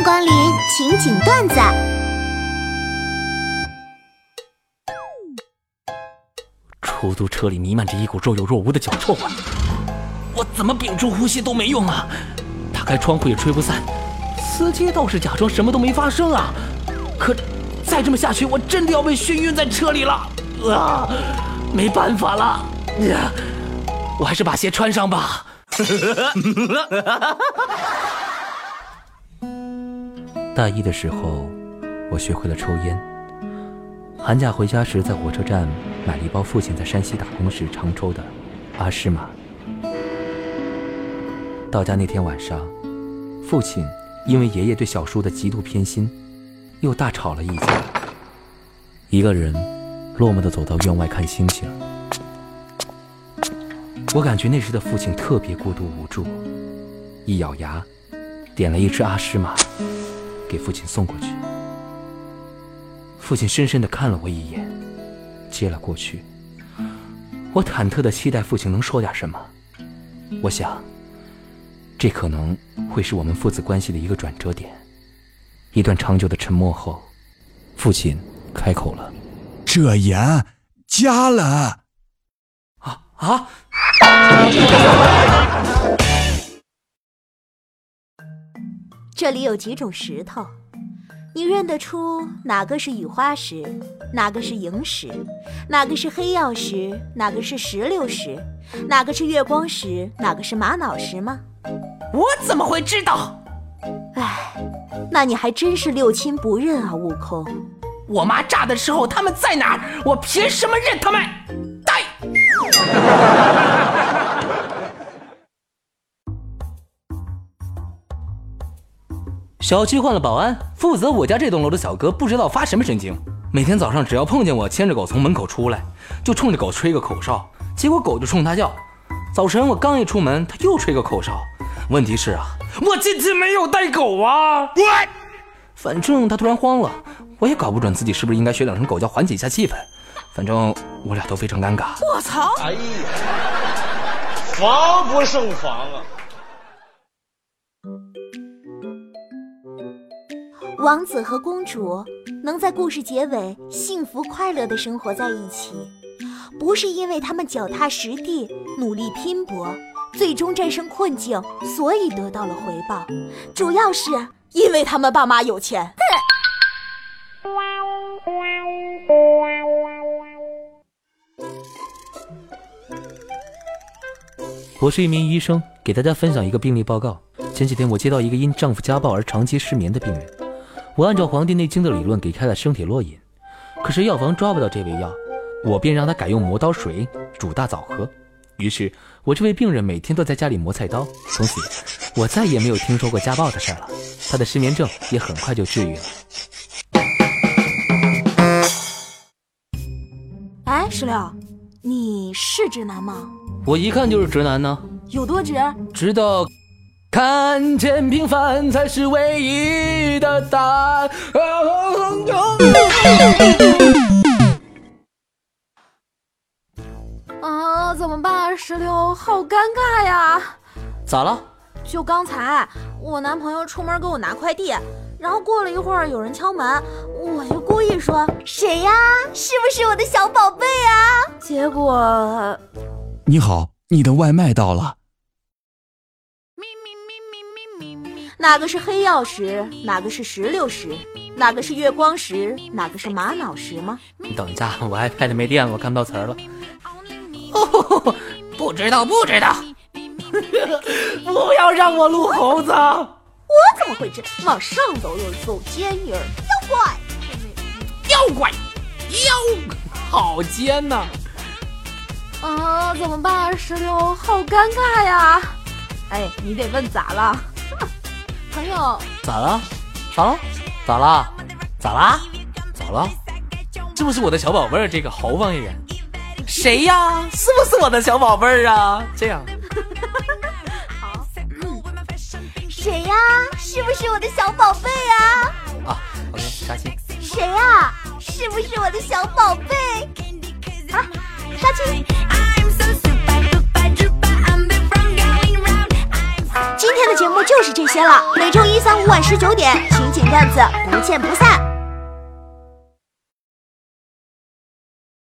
迎光临情景段子。出租车里弥漫着一股若有若无的脚臭味，我怎么屏住呼吸都没用啊！打开窗户也吹不散。司机倒是假装什么都没发生啊，可再这么下去，我真的要被熏晕在车里了啊！没办法了，呀，我还是把鞋穿上吧。大一的时候，我学会了抽烟。寒假回家时，在火车站买了一包父亲在山西打工时常抽的阿诗玛。到家那天晚上，父亲因为爷爷对小叔的极度偏心，又大吵了一架。一个人落寞地走到院外看星星。我感觉那时的父亲特别孤独无助，一咬牙，点了一支阿诗玛，给父亲送过去。父亲深深地看了我一眼，接了过去。我忐忑地期待父亲能说点什么。我想，这可能会是我们父子关系的一个转折点。一段长久的沉默后，父亲开口了：“这盐加了。”啊啊！这里有几种石头。你认得出哪个是雨花石，哪个是萤石，哪个是黑曜石，哪个是石榴石，哪个是月光石，哪个是玛瑙石吗？我怎么会知道？唉，那你还真是六亲不认啊，悟空。我妈炸的时候他们在哪儿？我凭什么认他们？小区换了保安，负责我家这栋楼的小哥不知道发什么神经，每天早上只要碰见我牵着狗从门口出来，就冲着狗吹个口哨，结果狗就冲他叫。早晨我刚一出门，他又吹个口哨。问题是啊，我今天没有带狗啊！反正他突然慌了，我也搞不准自己是不是应该学两声狗叫缓解一下气氛。反正我俩都非常尴尬。我操！哎呀，防不胜防啊！王子和公主能在故事结尾幸福快乐的生活在一起，不是因为他们脚踏实地、努力拼搏，最终战胜困境，所以得到了回报，主要是因为他们爸妈有钱。我是一名医生，给大家分享一个病例报告。前几天我接到一个因丈夫家暴而长期失眠的病人。我按照《黄帝内经》的理论给开了生铁洛饮，可是药房抓不到这味药，我便让他改用磨刀水煮大枣喝。于是，我这位病人每天都在家里磨菜刀。从此，我再也没有听说过家暴的事了。他的失眠症也很快就治愈了。哎，石榴，你是直男吗？我一看就是直男呢。有多直？直到。看见平凡才是唯一的答案。啊，怎么办？石榴，好尴尬呀！咋了？就刚才，我男朋友出门给我拿快递，然后过了一会儿有人敲门，我就故意说：“谁呀？是不是我的小宝贝啊？”结果，你好，你的外卖到了。哪个是黑曜石？哪个是石榴石？哪个是月光石？哪个是玛瑙石吗？你等一下，我 iPad 没电了，我看不到词儿了。哦，不知道，不知道。不要让我录猴子！我怎么会知？往上走又走尖影儿，妖怪！妖怪！妖，好尖呐！啊，怎么办？石榴，好尴尬呀！哎，你得问咋了？朋友，咋了？咋了？咋了？咋了？咋了？是不是我的小宝贝儿？这个豪放一点。谁呀？是不是我的小宝贝儿啊？这样。好。谁呀？是不是我的小宝贝啊？啊，OK，杀青。谁呀？是不是我的小宝贝？节目就是这些了。每周一、三、五晚十九点，情景段子不见不散。